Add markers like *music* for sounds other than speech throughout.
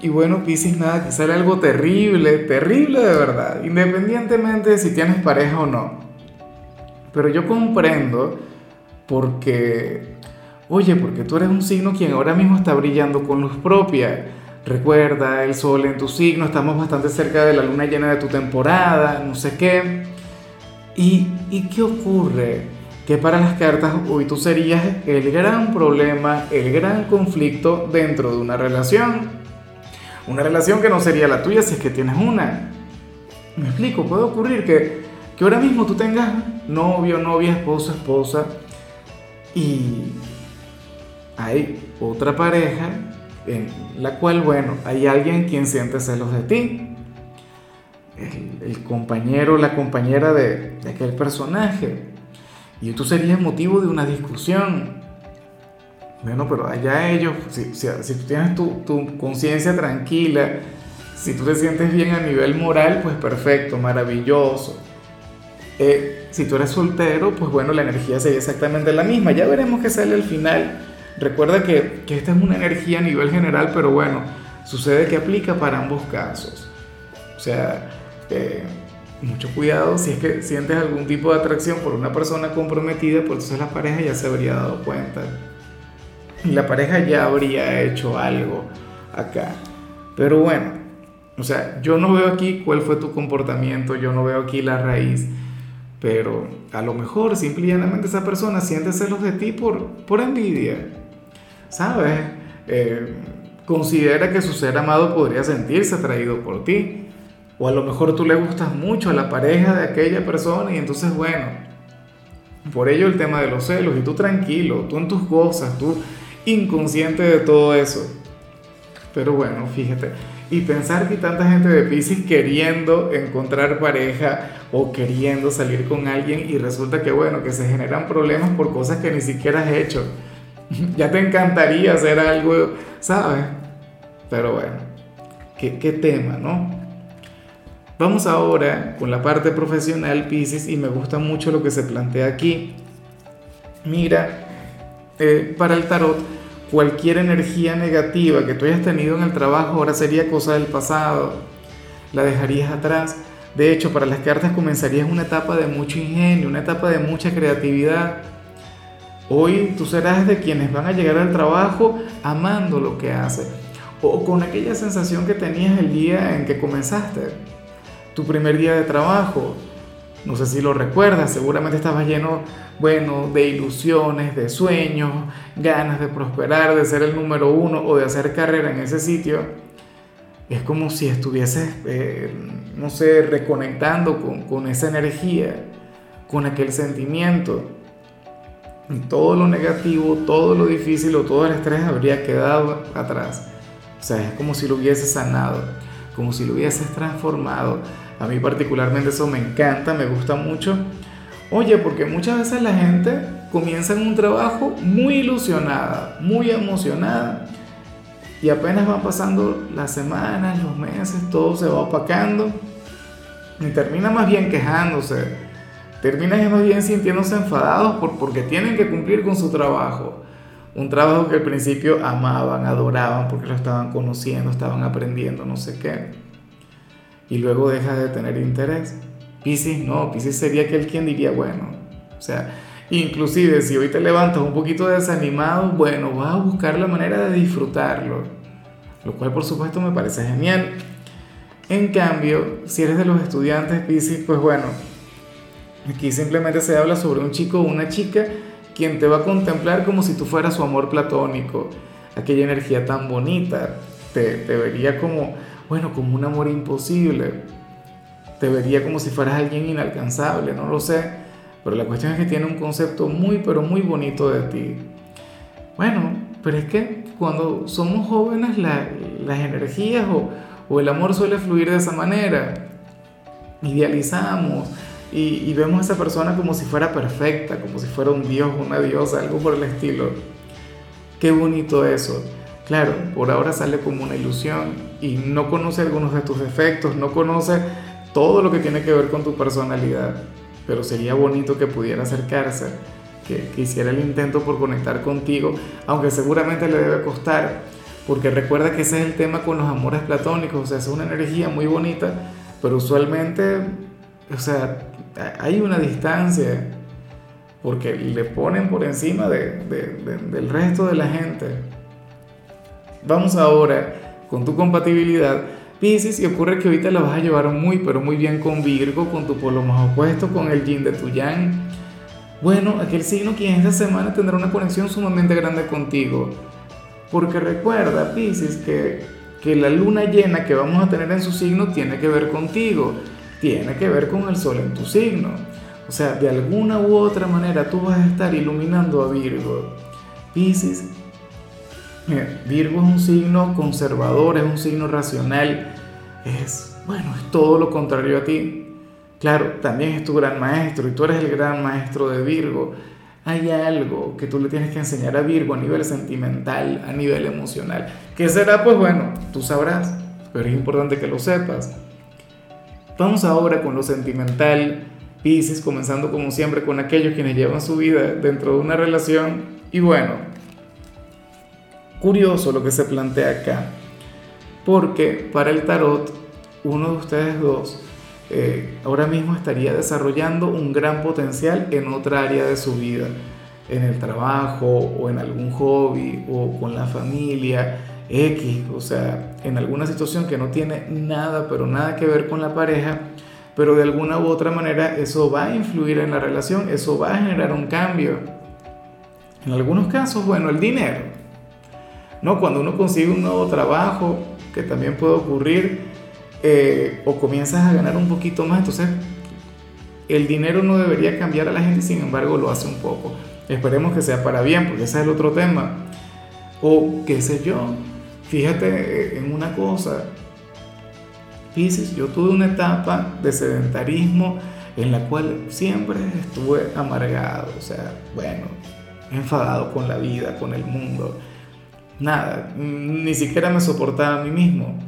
Y bueno, Piscis, nada, que sale algo terrible, terrible de verdad, independientemente de si tienes pareja o no. Pero yo comprendo porque, oye, porque tú eres un signo quien ahora mismo está brillando con luz propia. Recuerda, el sol en tu signo, estamos bastante cerca de la luna llena de tu temporada, no sé qué. ¿Y, y qué ocurre? Que para las cartas hoy tú serías el gran problema, el gran conflicto dentro de una relación. Una relación que no sería la tuya si es que tienes una. Me explico, puede ocurrir que, que ahora mismo tú tengas novio, novia, esposo, esposa y hay otra pareja en la cual, bueno, hay alguien quien siente celos de ti. El, el compañero, la compañera de, de aquel personaje. Y tú serías motivo de una discusión bueno, pero allá ellos, si, si, tú tienes tu, conciencia tranquila, si tú te sientes bien a nivel moral, pues perfecto, maravilloso. Eh, si tú eres soltero, pues bueno, la energía sería exactamente la misma. Ya veremos qué sale al final. Recuerda que, esta es una energía a nivel general, pero bueno, sucede que aplica para ambos casos. O sea, eh, mucho cuidado si es que sientes algún tipo de atracción por una persona comprometida, pues entonces la pareja ya se habría dado cuenta la pareja ya habría hecho algo acá. Pero bueno, o sea, yo no veo aquí cuál fue tu comportamiento, yo no veo aquí la raíz, pero a lo mejor simplemente esa persona siente celos de ti por, por envidia, ¿sabes? Eh, considera que su ser amado podría sentirse atraído por ti. O a lo mejor tú le gustas mucho a la pareja de aquella persona y entonces, bueno, por ello el tema de los celos y tú tranquilo, tú en tus cosas, tú inconsciente de todo eso. Pero bueno, fíjate. Y pensar que tanta gente de Pisces queriendo encontrar pareja o queriendo salir con alguien y resulta que bueno, que se generan problemas por cosas que ni siquiera has hecho. *laughs* ya te encantaría hacer algo, ¿sabes? Pero bueno, qué, tema, ¿no? Vamos ahora con la parte profesional, Pisces, y me gusta mucho lo que se plantea aquí. Mira, eh, para el tarot, cualquier energía negativa que tú hayas tenido en el trabajo ahora sería cosa del pasado, la dejarías atrás. De hecho, para las cartas comenzarías una etapa de mucho ingenio, una etapa de mucha creatividad. Hoy tú serás de quienes van a llegar al trabajo amando lo que haces o con aquella sensación que tenías el día en que comenzaste, tu primer día de trabajo, no sé si lo recuerdas, seguramente estabas lleno, bueno, de ilusiones, de sueños, ganas de prosperar, de ser el número uno o de hacer carrera en ese sitio. Es como si estuvieses, eh, no sé, reconectando con, con esa energía, con aquel sentimiento. Y todo lo negativo, todo lo difícil o todo el estrés habría quedado atrás. O sea, es como si lo hubieses sanado, como si lo hubieses transformado a mí particularmente eso me encanta, me gusta mucho. Oye, porque muchas veces la gente comienza en un trabajo muy ilusionada, muy emocionada, y apenas van pasando las semanas, los meses, todo se va opacando, y termina más bien quejándose, termina más bien sintiéndose enfadados por, porque tienen que cumplir con su trabajo. Un trabajo que al principio amaban, adoraban, porque lo estaban conociendo, estaban aprendiendo, no sé qué y luego deja de tener interés. Piscis no, Piscis sería aquel quien diría, bueno, o sea, inclusive si hoy te levantas un poquito desanimado, bueno, vas a buscar la manera de disfrutarlo, lo cual por supuesto me parece genial. En cambio, si eres de los estudiantes Piscis, pues bueno, aquí simplemente se habla sobre un chico o una chica quien te va a contemplar como si tú fueras su amor platónico, aquella energía tan bonita, te, te vería como bueno, como un amor imposible. Te vería como si fueras alguien inalcanzable, no lo sé. Pero la cuestión es que tiene un concepto muy, pero muy bonito de ti. Bueno, pero es que cuando somos jóvenes las energías o, el amor suele fluir de esa manera. idealizamos y, vemos a esa persona como si fuera perfecta, como si fuera un dios, una diosa, algo por el estilo. Qué bonito eso. Claro, por ahora sale como una ilusión y no conoce algunos de tus defectos, no conoce todo lo que tiene que ver con tu personalidad, pero sería bonito que pudiera acercarse, que, que hiciera el intento por conectar contigo, aunque seguramente le debe costar, porque recuerda que ese es el tema con los amores platónicos, o sea, es una energía muy bonita, pero usualmente, o sea, hay una distancia, porque le ponen por encima de, del resto de la gente. Vamos ahora con tu compatibilidad. Pisces, y ocurre que ahorita la vas a llevar muy, pero muy bien con Virgo, con tu polo más opuesto, con el yin de tu yang. Bueno, aquel signo que en esta semana tendrá una conexión sumamente grande contigo. Porque recuerda, Pisces, que, que la luna llena que vamos a tener en su signo tiene que ver contigo tiene que ver con el sol en tu signo. O sea, de alguna u otra manera tú vas a estar iluminando a Virgo. Piscis, Virgo es un signo conservador, es un signo racional, es, bueno, es todo lo contrario a ti. Claro, también es tu gran maestro y tú eres el gran maestro de Virgo. Hay algo que tú le tienes que enseñar a Virgo a nivel sentimental, a nivel emocional. ¿Qué será? Pues bueno, tú sabrás, pero es importante que lo sepas. Vamos ahora con lo sentimental, Pisces, comenzando como siempre con aquellos quienes llevan su vida dentro de una relación. Y bueno, curioso lo que se plantea acá, porque para el tarot, uno de ustedes dos eh, ahora mismo estaría desarrollando un gran potencial en otra área de su vida, en el trabajo o en algún hobby o con la familia X, o sea, en alguna situación que no tiene nada, pero nada que ver con la pareja, pero de alguna u otra manera eso va a influir en la relación, eso va a generar un cambio. En algunos casos, bueno, el dinero, ¿no? Cuando uno consigue un nuevo trabajo, que también puede ocurrir, eh, o comienzas a ganar un poquito más, entonces el dinero no debería cambiar a la gente, sin embargo lo hace un poco. Esperemos que sea para bien, porque ese es el otro tema. O qué sé yo, Fíjate eh, en una cosa, Pisces, yo tuve una etapa de sedentarismo en la cual siempre estuve amargado, o sea, bueno, enfadado con la vida, con el mundo. Nada, ni siquiera me soportaba a mí mismo.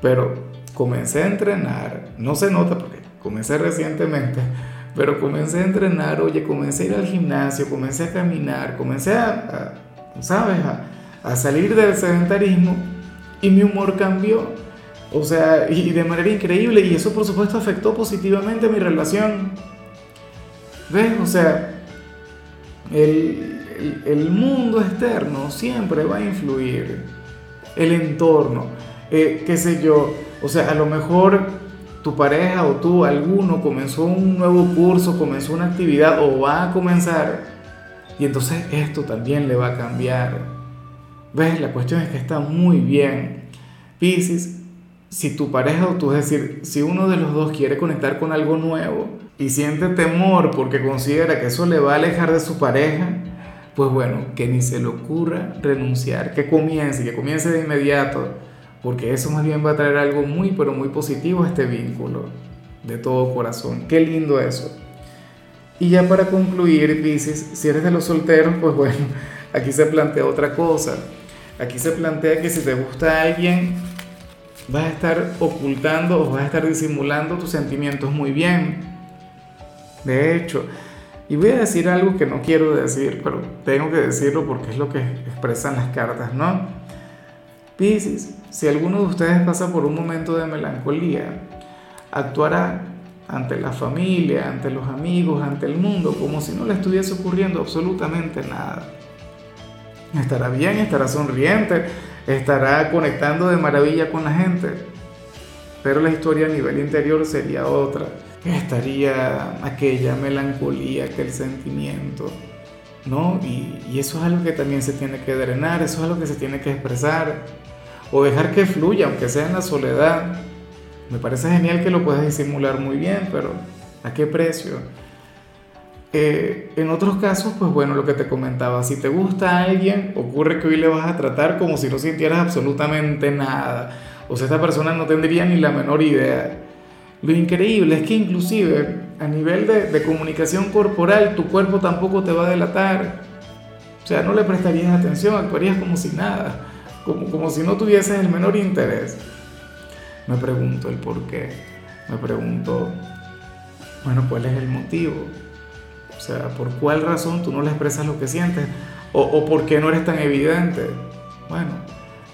Pero comencé a entrenar, no se nota porque comencé recientemente, *laughs* pero comencé a entrenar, oye, comencé a ir al gimnasio, comencé a caminar, comencé a, ¿sabes? A, a salir del sedentarismo y mi humor cambió. O sea, y de manera increíble. Y eso por supuesto afectó positivamente mi relación. ¿Ves? O sea, el, el, mundo externo siempre va a influir. El entorno. Eh, qué sé yo. O sea, a lo mejor tu pareja o tú, alguno, comenzó un nuevo curso, comenzó una actividad o va a comenzar. Y entonces esto también le va a cambiar. ¿Ves? La cuestión es que está muy bien. Piscis, si tu pareja o tú, es decir, si uno de los dos quiere conectar con algo nuevo y siente temor porque considera que eso le va a alejar de su pareja, pues bueno, que ni se le ocurra renunciar, que comience, que comience de inmediato, porque eso más bien va a traer algo muy, pero muy positivo a este vínculo, de todo corazón. Qué lindo eso. Y ya para concluir, Piscis, si eres de los solteros, pues bueno, *laughs* aquí se plantea otra cosa. Aquí se plantea que si te gusta alguien, vas a estar ocultando o vas a estar disimulando tus sentimientos muy bien. De hecho, y voy a decir algo que no quiero decir, pero tengo que decirlo porque es lo que expresan las cartas, ¿no? Piscis, si alguno de ustedes pasa por un momento de melancolía, actuará ante la familia, ante los amigos, ante el mundo, como si no le estuviese ocurriendo absolutamente nada estará bien, estará sonriente, estará conectando de maravilla con la gente. Pero la historia a nivel interior sería otra. Estaría aquella melancolía, aquel sentimiento, ¿no? Y, y, eso es algo que también se tiene que drenar, eso es algo que se tiene que expresar, o dejar que fluya, aunque sea en la soledad. Me parece genial que lo puedas disimular muy bien, pero ¿a qué precio? Eh, en otros casos, pues bueno, lo que te comentaba, si te gusta a alguien, ocurre que hoy le vas a tratar como si no sintieras absolutamente nada. O sea, esta persona no tendría ni la menor idea. Lo increíble es que inclusive a nivel de, de comunicación corporal tu cuerpo tampoco te va a delatar. O sea, no le prestarías atención, actuarías como si nada, como, como si no tuvieses el menor interés. Me pregunto el por qué. Me pregunto, bueno, ¿cuál es el motivo? O sea, ¿por cuál razón tú no le expresas lo que sientes? ¿O, o por qué no eres tan evidente? Bueno,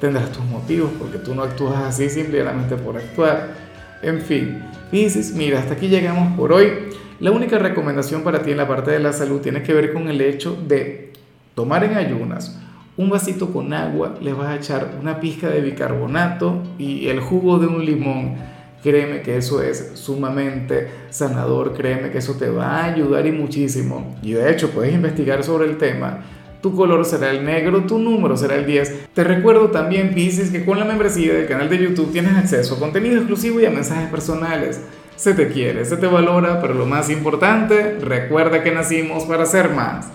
tendrás tus motivos, porque tú no actúas así simplemente por actuar. En fin, Pisces, mira, hasta aquí llegamos por hoy. La única recomendación para ti en la parte de la salud tiene que ver con el hecho de tomar en ayunas un vasito con agua, le vas a echar una pizca de bicarbonato y el jugo de un limón. Créeme que eso es sumamente sanador, créeme que eso te va a ayudar y muchísimo. Y de hecho puedes investigar sobre el tema. Tu color será el negro, tu número será el 10. Te recuerdo también, Pisces, que con la membresía del canal de YouTube tienes acceso a contenido exclusivo y a mensajes personales. Se te quiere, se te valora, pero lo más importante, recuerda que nacimos para ser más.